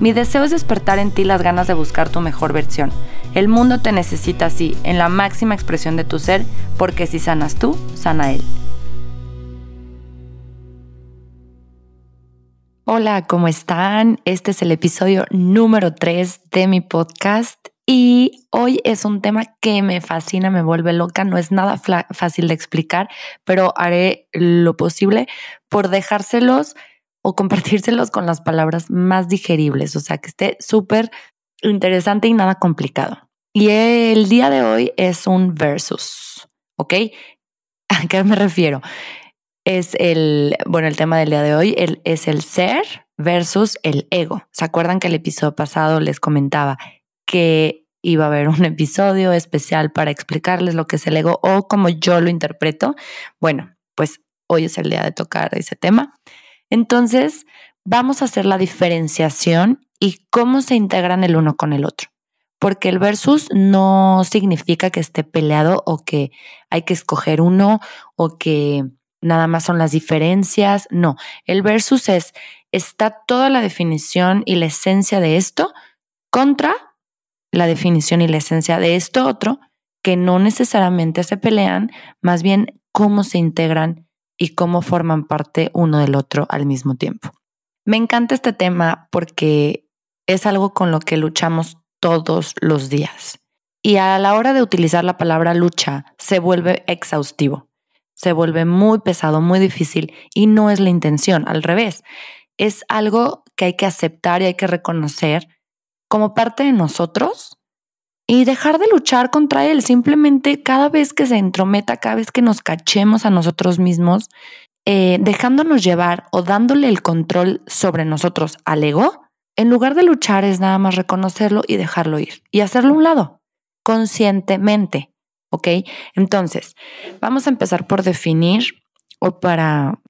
Mi deseo es despertar en ti las ganas de buscar tu mejor versión. El mundo te necesita así, en la máxima expresión de tu ser, porque si sanas tú, sana él. Hola, ¿cómo están? Este es el episodio número 3 de mi podcast y hoy es un tema que me fascina, me vuelve loca, no es nada fácil de explicar, pero haré lo posible por dejárselos o compartírselos con las palabras más digeribles, o sea, que esté súper interesante y nada complicado. Y el día de hoy es un versus, ¿ok? ¿A qué me refiero? Es el, bueno, el tema del día de hoy es el ser versus el ego. ¿Se acuerdan que el episodio pasado les comentaba que iba a haber un episodio especial para explicarles lo que es el ego o como yo lo interpreto? Bueno, pues hoy es el día de tocar ese tema. Entonces, vamos a hacer la diferenciación y cómo se integran el uno con el otro. Porque el versus no significa que esté peleado o que hay que escoger uno o que nada más son las diferencias. No, el versus es, está toda la definición y la esencia de esto contra la definición y la esencia de esto otro, que no necesariamente se pelean, más bien cómo se integran y cómo forman parte uno del otro al mismo tiempo. Me encanta este tema porque es algo con lo que luchamos todos los días. Y a la hora de utilizar la palabra lucha se vuelve exhaustivo, se vuelve muy pesado, muy difícil y no es la intención, al revés. Es algo que hay que aceptar y hay que reconocer como parte de nosotros y dejar de luchar contra él. Simplemente cada vez que se entrometa, cada vez que nos cachemos a nosotros mismos, eh, dejándonos llevar o dándole el control sobre nosotros al ego, en lugar de luchar es nada más reconocerlo y dejarlo ir y hacerlo a un lado, conscientemente. ¿Ok? Entonces, vamos a empezar por definir o para,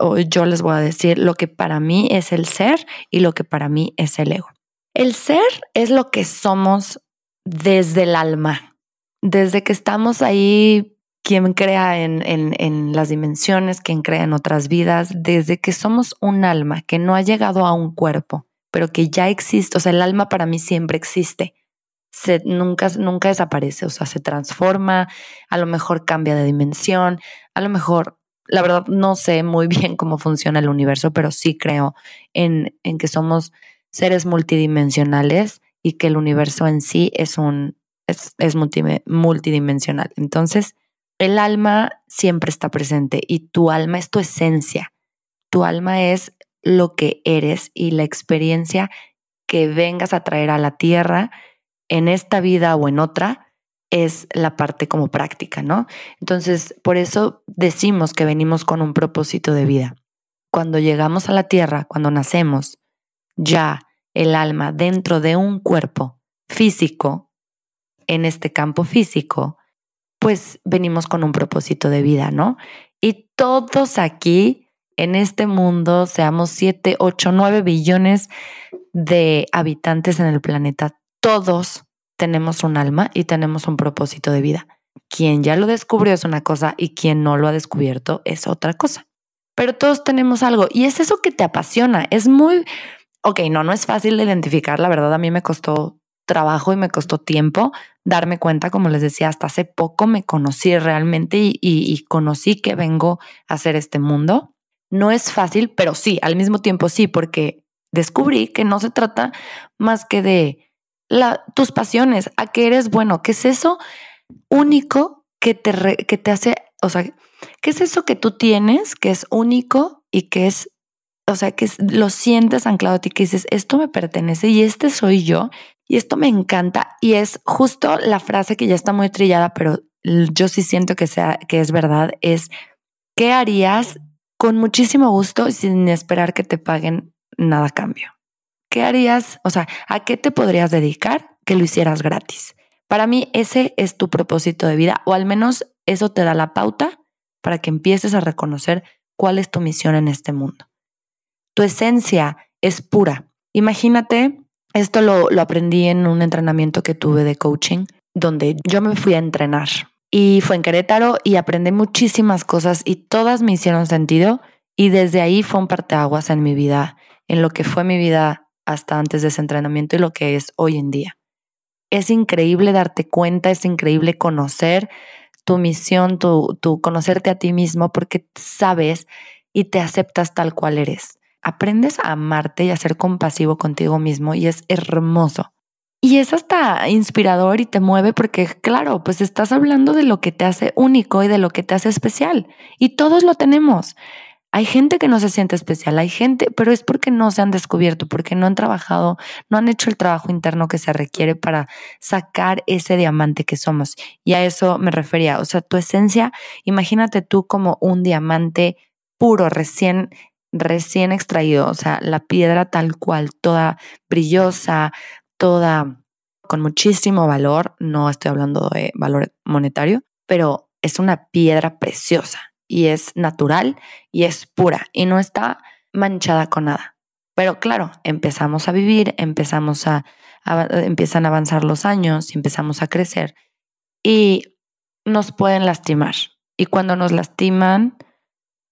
o yo les voy a decir lo que para mí es el ser y lo que para mí es el ego. El ser es lo que somos desde el alma, desde que estamos ahí, quien crea en, en, las dimensiones, quien crea en otras vidas, desde que somos un alma que no ha llegado a un cuerpo, pero que ya existe, o sea, el alma para mí siempre existe. Se, nunca, nunca desaparece, o sea, se transforma, a lo mejor cambia de dimensión, a lo mejor, la verdad no sé muy bien cómo funciona el universo, pero sí creo en, en que somos seres multidimensionales y que el universo en sí es un es, multidimensional. Entonces, el alma siempre está presente y tu alma es tu esencia. Tu alma es lo que eres y la experiencia que vengas a traer a la tierra en esta vida o en otra es la parte como práctica, ¿no? Entonces, por eso decimos que venimos con un propósito de vida. Cuando llegamos a la tierra, cuando nacemos, ya el alma dentro de un cuerpo físico, en este campo físico, pues venimos con un propósito de vida, ¿no? Y todos aquí, en este mundo, seamos 7, 8, 9 billones de habitantes en el planeta, todos tenemos un alma y tenemos un propósito de vida. Quien ya lo descubrió es una cosa y quien no lo ha descubierto es otra cosa. Pero todos tenemos algo y es eso que te apasiona. Es muy ok, no, no es fácil de identificar, la verdad a mí me costó trabajo y me costó tiempo darme cuenta, como les decía, hasta hace poco me conocí realmente y, conocí que vengo a hacer este mundo. No es fácil, pero sí, al mismo tiempo sí, porque descubrí que no se trata más que de la, tus pasiones, a qué eres bueno, qué es eso único que te, que te hace, o sea, qué es eso que tú tienes que es único y que es o sea, que lo sientes anclado a ti, que dices, esto me pertenece y este soy yo y esto me encanta. Y es justo la frase que ya está muy trillada, pero yo sí siento que, sea, que es verdad, es, ¿qué harías con muchísimo gusto sin esperar que te paguen nada a cambio? ¿qué harías? O sea, ¿a qué te podrías dedicar que lo hicieras gratis? Para mí ese es tu propósito de vida o al menos eso te da la pauta para que empieces a reconocer cuál es tu misión en este mundo. Tu esencia es pura. Imagínate, esto lo, lo aprendí en un entrenamiento que tuve de coaching, donde yo me fui a entrenar y fue en Querétaro y aprendí muchísimas cosas y todas me hicieron sentido y desde ahí fue un parteaguas en mi vida, en lo que fue mi vida hasta antes de ese entrenamiento y lo que es hoy en día. Es increíble darte cuenta, es increíble conocer tu misión, tu, tu conocerte a ti mismo porque sabes y te aceptas tal cual eres. Aprendes a amarte y a ser compasivo contigo mismo y es hermoso. Y es hasta inspirador y te mueve porque, claro, pues estás hablando de lo que te hace único y de lo que te hace especial. Y todos lo tenemos. Hay gente que no se siente especial, hay gente, pero es porque no se han descubierto, porque no han trabajado, no han hecho el trabajo interno que se requiere para sacar ese diamante que somos. Y a eso me refería. O sea, tu esencia, imagínate tú como un diamante puro, recién recién extraído, o sea, la piedra tal cual, toda brillosa, toda con muchísimo valor, no estoy hablando de valor monetario, pero es una piedra preciosa y es natural y es pura y no está manchada con nada. Pero claro, empezamos a vivir, empezamos a, empiezan a avanzar los años, empezamos a crecer y nos pueden lastimar. Y cuando nos lastiman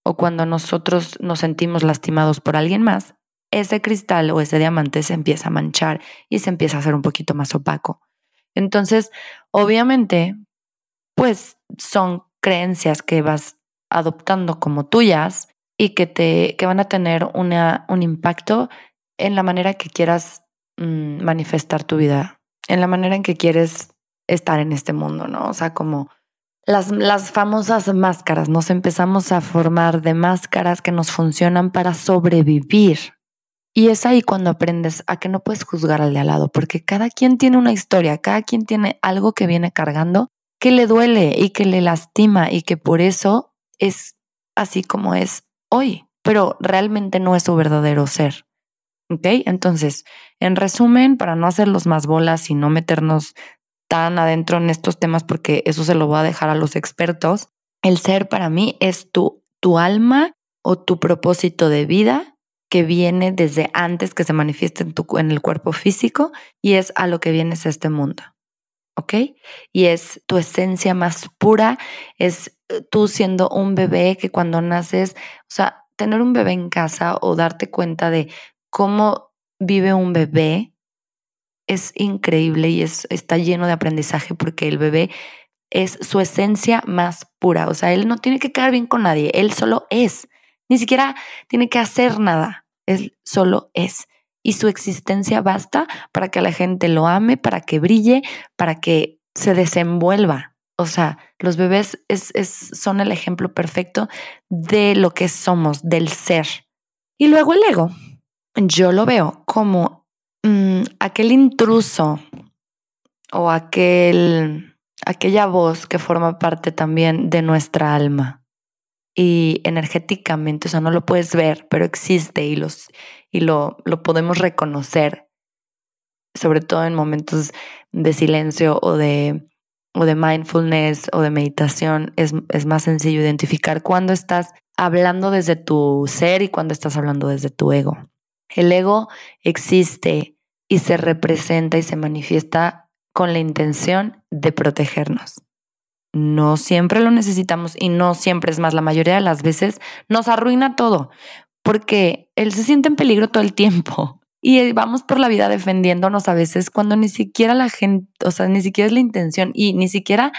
o cuando nosotros nos sentimos lastimados por alguien más, ese cristal o ese diamante se empieza a manchar y se empieza a hacer un poquito más opaco. Entonces, obviamente, pues son creencias que vas adoptando como tuyas y que te que van a tener una, un impacto en la manera que quieras mm, manifestar tu vida, en la manera en que quieres estar en este mundo, ¿no? O sea, como las, las famosas máscaras, nos empezamos a formar de máscaras que nos funcionan para sobrevivir, y es ahí cuando aprendes a que no puedes juzgar al de al lado, porque cada quien tiene una historia, cada quien tiene algo que viene cargando que le duele y que le lastima y que por eso es así como es hoy, pero realmente no es su verdadero ser. ¿Ok? Entonces, en resumen, para no hacerlos más bolas y no meternos adentro en estos temas, porque eso se lo voy a dejar a los expertos, el ser para mí es tu, tu alma o tu propósito de vida que viene desde antes que se manifieste en, tu, en el cuerpo físico y es a lo que vienes a este mundo. ¿Ok? Y es tu esencia más pura, es eh, tú siendo un bebé que cuando naces, o sea, tener un bebé en casa o darte cuenta de cómo vive un bebé es increíble y es, está lleno de aprendizaje porque el bebé es su esencia más pura. O sea, él no tiene que quedar bien con nadie, él solo es. Ni siquiera tiene que hacer nada. Él solo es. Y su existencia basta para que la gente lo ame, para que brille, para que se desenvuelva. O sea, los bebés es, es, son el ejemplo perfecto de lo que somos, del ser. Y luego el ego, yo lo veo como mm, aquel intruso o aquel, aquella voz que forma parte también de nuestra alma y energéticamente, o sea, no lo puedes ver, pero existe y, los, y lo, lo podemos reconocer, sobre todo en momentos de silencio o de, o de mindfulness o de meditación, es, es más sencillo identificar cuando estás hablando desde tu ser y cuando estás hablando desde tu ego. El ego existe y se representa y se manifiesta con la intención de protegernos no siempre lo necesitamos y no siempre es más, la mayoría de las veces nos arruina todo porque él se siente en peligro todo el tiempo y vamos por la vida defendiéndonos a veces cuando ni siquiera la gente, o sea, ni siquiera es la intención y ni siquiera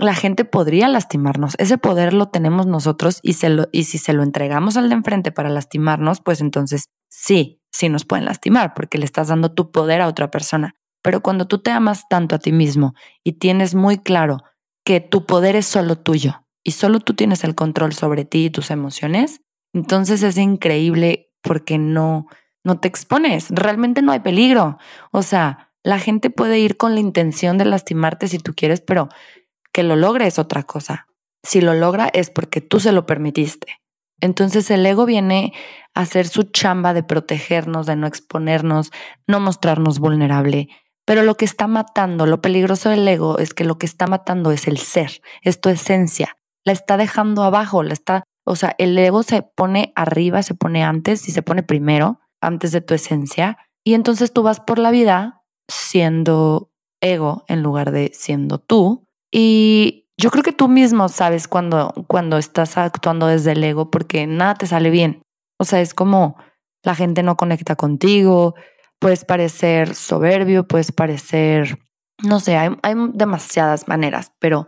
la gente podría lastimarnos. Ese poder lo tenemos nosotros y, se lo, y si se lo entregamos al de enfrente para lastimarnos, pues entonces sí, sí nos pueden lastimar porque le estás dando tu poder a otra persona. Pero cuando tú te amas tanto a ti mismo y tienes muy claro que tu poder es solo tuyo y solo tú tienes el control sobre ti y tus emociones, entonces es increíble porque no, no te expones, realmente no hay peligro. O sea, la gente puede ir con la intención de lastimarte si tú quieres, pero que lo logre es otra cosa. Si lo logra es porque tú se lo permitiste. Entonces el ego viene a hacer su chamba de protegernos, de no exponernos, no mostrarnos vulnerable. Pero lo que está matando, lo peligroso del ego es que lo que está matando es el ser, es tu esencia. La está dejando abajo, la está, o sea, el ego se pone arriba, se pone antes y se pone primero, antes de tu esencia. Y entonces tú vas por la vida siendo ego en lugar de siendo tú. Y yo creo que tú mismo sabes cuando, cuando estás actuando desde el ego porque nada te sale bien. O sea, es como la gente no conecta contigo, puedes parecer soberbio, puedes parecer, no sé, hay, hay demasiadas maneras, pero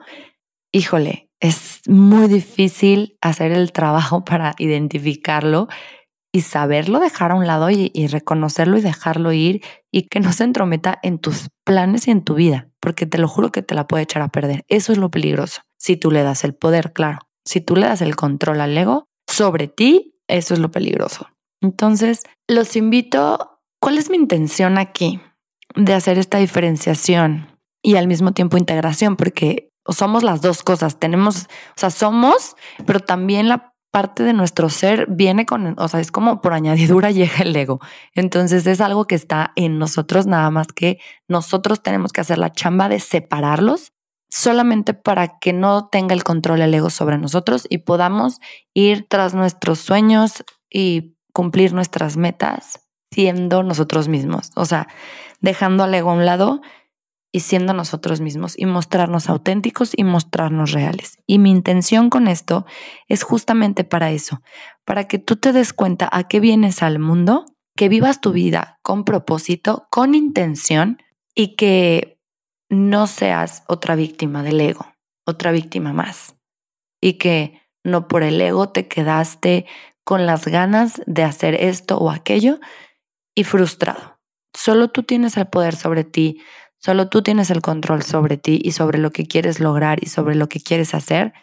híjole, es muy difícil hacer el trabajo para identificarlo y saberlo dejar a un lado y, reconocerlo y dejarlo ir y que no se entrometa en tus planes y en tu vida, porque te lo juro que te la puede echar a perder. Eso es lo peligroso. Si tú le das el poder, claro. Si tú le das el control al ego sobre ti, eso es lo peligroso. Entonces, los invito, ¿cuál es mi intención aquí de hacer esta diferenciación y al mismo tiempo integración? Porque somos las dos cosas, tenemos, o sea, somos, pero también la parte de nuestro ser viene con, o sea, es como por añadidura llega el ego. Entonces es algo que está en nosotros, nada más que nosotros tenemos que hacer la chamba de separarlos solamente para que no tenga el control el ego sobre nosotros y podamos ir tras nuestros sueños y cumplir nuestras metas siendo nosotros mismos. O sea, dejando al ego a un lado y siendo nosotros mismos y mostrarnos auténticos y mostrarnos reales. Y mi intención con esto es justamente para eso, para que tú te des cuenta a qué vienes al mundo, que vivas tu vida con propósito, con intención y que no seas otra víctima del ego, otra víctima más. Y que no por el ego te quedaste con las ganas de hacer esto o aquello y frustrado. Solo tú tienes el poder sobre ti, Solo tú tienes el control sobre ti y sobre lo que quieres lograr y sobre lo que quieres hacer.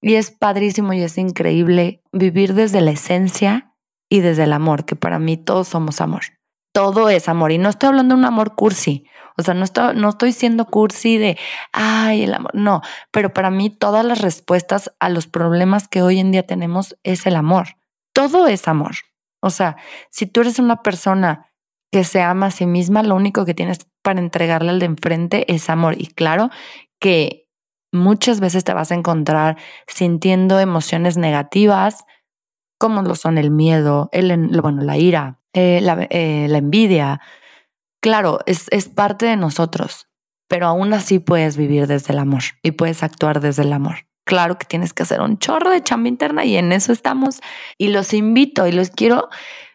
Y es padrísimo y es increíble vivir desde la esencia y desde el amor, que para mí todos somos amor. Todo es amor. Y no estoy hablando de un amor cursi. O sea, no estoy, no estoy siendo cursi de, ay, el amor. No, pero para mí todas las respuestas a los problemas que hoy en día tenemos es el amor. Todo es amor. O sea, si tú eres una persona que se ama a sí misma, lo único que tienes para entregarle al de enfrente es amor. Y claro que muchas veces te vas a encontrar sintiendo emociones negativas, como lo son el miedo, el, bueno, la ira, eh, la, eh, la, envidia. Claro, es, es parte de nosotros, pero aún así puedes vivir desde el amor y puedes actuar desde el amor. Claro que tienes que hacer un chorro de chamba interna y en eso estamos. Y los invito y los quiero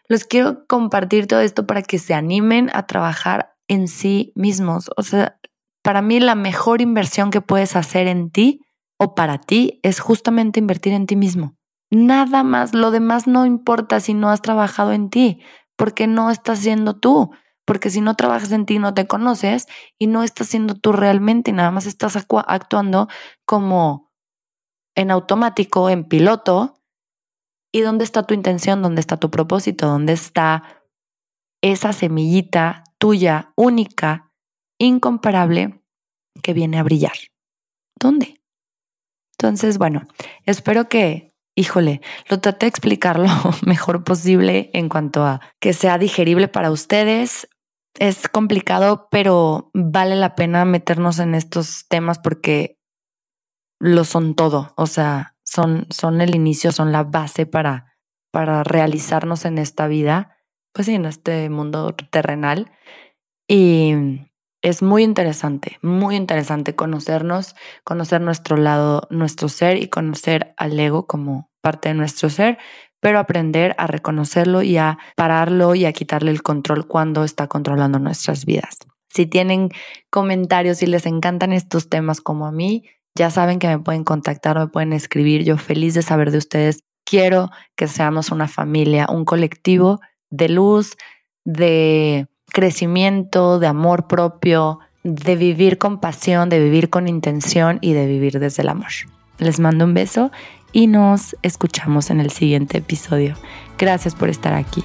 los quiero compartir todo esto para que se animen a trabajar en sí mismos. O sea, para mí la mejor inversión que puedes hacer en ti o para ti es justamente invertir en ti mismo. Nada más, lo demás no importa si no has trabajado en ti, porque no estás siendo tú. Porque si no trabajas en ti, no te conoces y no estás siendo tú realmente, nada más estás actuando como en automático, en piloto, ¿Y dónde está tu intención? ¿Dónde está tu propósito? ¿Dónde está esa semillita tuya, única, incomparable, que viene a brillar? ¿Dónde? Entonces, bueno, espero que, híjole, lo traté de explicar lo mejor posible en cuanto a que sea digerible para ustedes. Es complicado, pero vale la pena meternos en estos temas porque lo son todo. O sea, son, son el inicio, son la base para, para realizarnos en esta vida, pues sí, en este mundo terrenal. Y es muy interesante, muy interesante conocernos, conocer nuestro lado, nuestro ser y conocer al ego como parte de nuestro ser, pero aprender a reconocerlo y a pararlo y a quitarle el control cuando está controlando nuestras vidas. Si tienen comentarios y les encantan estos temas como a mí, ya saben que me pueden contactar, me pueden escribir. Yo feliz de saber de ustedes. Quiero que seamos una familia, un colectivo de luz, de crecimiento, de amor propio, de vivir con pasión, de vivir con intención y de vivir desde el amor. Les mando un beso y nos escuchamos en el siguiente episodio. Gracias por estar aquí.